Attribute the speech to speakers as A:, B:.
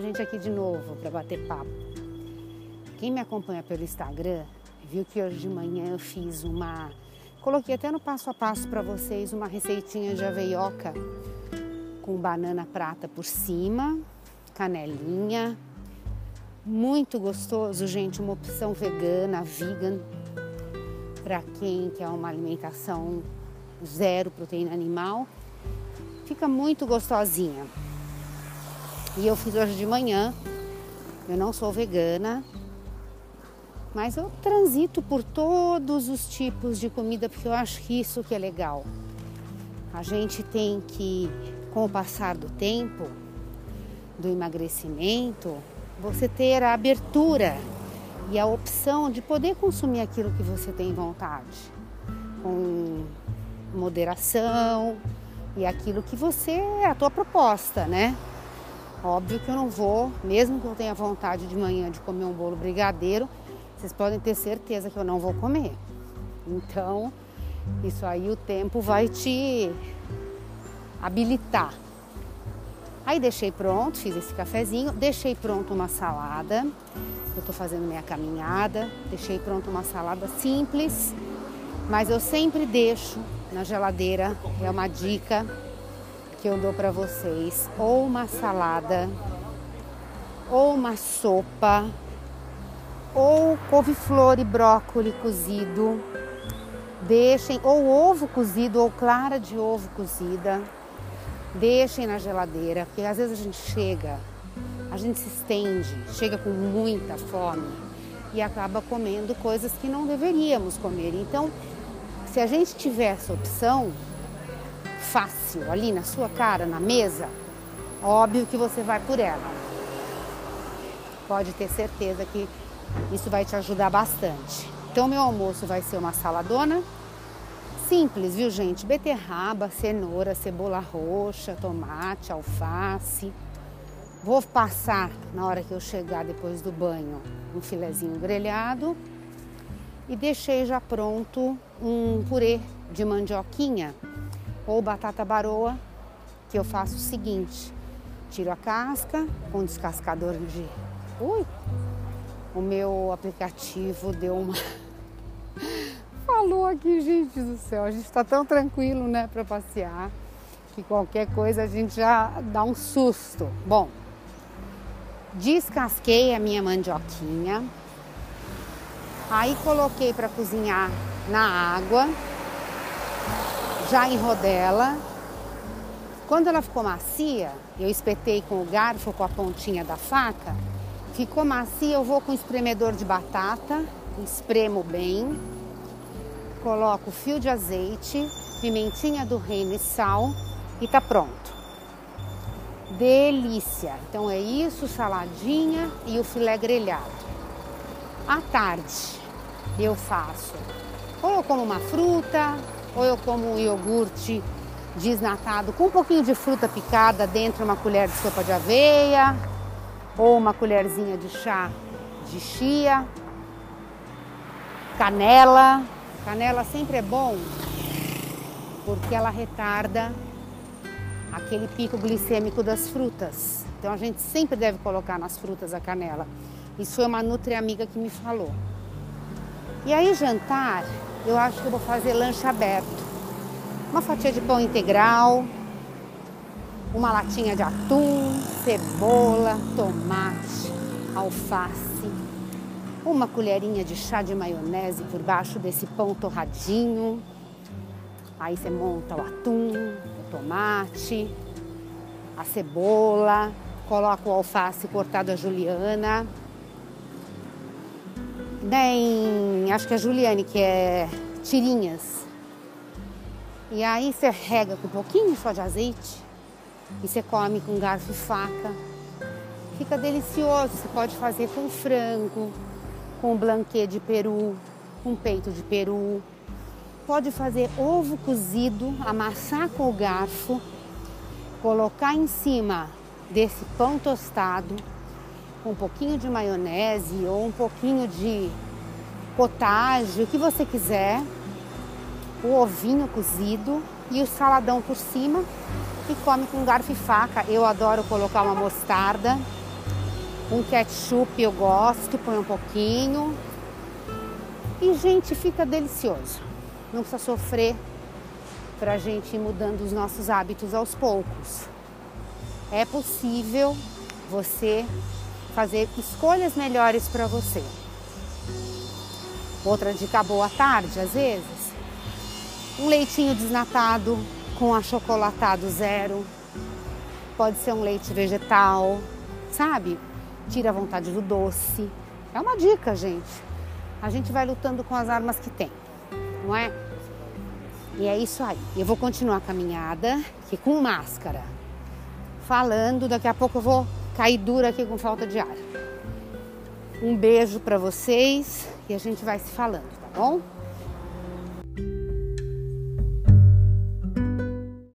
A: gente aqui de novo para bater papo. Quem me acompanha pelo Instagram viu que hoje de manhã eu fiz uma. Coloquei até no passo a passo para vocês uma receitinha de aveioca com banana prata por cima, canelinha. Muito gostoso, gente. Uma opção vegana, vegan, para quem quer uma alimentação zero proteína animal. Fica muito gostosinha. E eu fiz hoje de manhã. Eu não sou vegana, mas eu transito por todos os tipos de comida porque eu acho que isso que é legal. A gente tem que, com o passar do tempo, do emagrecimento, você ter a abertura e a opção de poder consumir aquilo que você tem vontade, com moderação e aquilo que você a tua proposta, né? Óbvio que eu não vou, mesmo que eu tenha vontade de manhã de comer um bolo brigadeiro, vocês podem ter certeza que eu não vou comer. Então, isso aí o tempo vai te habilitar. Aí deixei pronto, fiz esse cafezinho, deixei pronto uma salada. Eu tô fazendo minha caminhada, deixei pronto uma salada simples, mas eu sempre deixo na geladeira, é uma dica que eu dou para vocês, ou uma salada, ou uma sopa, ou couve-flor e brócolis cozido. Deixem ou ovo cozido ou clara de ovo cozida. Deixem na geladeira, porque às vezes a gente chega, a gente se estende, chega com muita fome e acaba comendo coisas que não deveríamos comer. Então, se a gente tiver essa opção, fácil ali na sua cara, na mesa, óbvio que você vai por ela. Pode ter certeza que isso vai te ajudar bastante. Então, meu almoço vai ser uma saladona simples, viu, gente? Beterraba, cenoura, cebola roxa, tomate, alface. Vou passar na hora que eu chegar depois do banho um filezinho grelhado e deixei já pronto um purê de mandioquinha ou batata baroa, que eu faço o seguinte: tiro a casca com descascador de. Ui! O meu aplicativo deu uma. Falou aqui, gente do céu. A gente está tão tranquilo, né, para passear, que qualquer coisa a gente já dá um susto. Bom, descasquei a minha mandioquinha, aí coloquei para cozinhar na água já em rodela. Quando ela ficou macia, eu espetei com o garfo, com a pontinha da faca. Ficou macia, eu vou com espremedor de batata, espremo bem. Coloco fio de azeite, pimentinha do reino e sal e tá pronto. Delícia! Então é isso, saladinha e o filé grelhado. À tarde eu faço ou como uma fruta, ou eu como um iogurte desnatado com um pouquinho de fruta picada dentro de uma colher de sopa de aveia ou uma colherzinha de chá de chia, canela. Canela sempre é bom porque ela retarda aquele pico glicêmico das frutas. Então a gente sempre deve colocar nas frutas a canela. Isso foi uma nutri amiga que me falou. E aí jantar, eu acho que eu vou fazer lanche aberto. Uma fatia de pão integral, uma latinha de atum, cebola, tomate, alface, uma colherinha de chá de maionese por baixo desse pão torradinho. Aí você monta o atum, o tomate, a cebola, coloca o alface cortado a juliana, né, em, acho que é Juliane, que é tirinhas. E aí você rega com um pouquinho só de azeite e você come com garfo e faca. Fica delicioso. Você pode fazer com frango, com blanquê de peru, com peito de peru. Pode fazer ovo cozido, amassar com o garfo, colocar em cima desse pão tostado com um pouquinho de maionese ou um pouquinho de potágio, o que você quiser, o ovinho cozido e o saladão por cima e come com garfo e faca. Eu adoro colocar uma mostarda Um ketchup eu gosto, põe um pouquinho. E, gente, fica delicioso. Não precisa sofrer para a gente ir mudando os nossos hábitos aos poucos. É possível você fazer escolhas melhores para você. Outra dica boa tarde, às vezes, um leitinho desnatado com achocolatado zero. Pode ser um leite vegetal, sabe? Tira a vontade do doce. É uma dica, gente. A gente vai lutando com as armas que tem, não é? E é isso aí. Eu vou continuar a caminhada aqui com máscara. Falando, daqui a pouco eu vou cair dura aqui com falta de ar. Um beijo para vocês e a gente vai se falando, tá bom?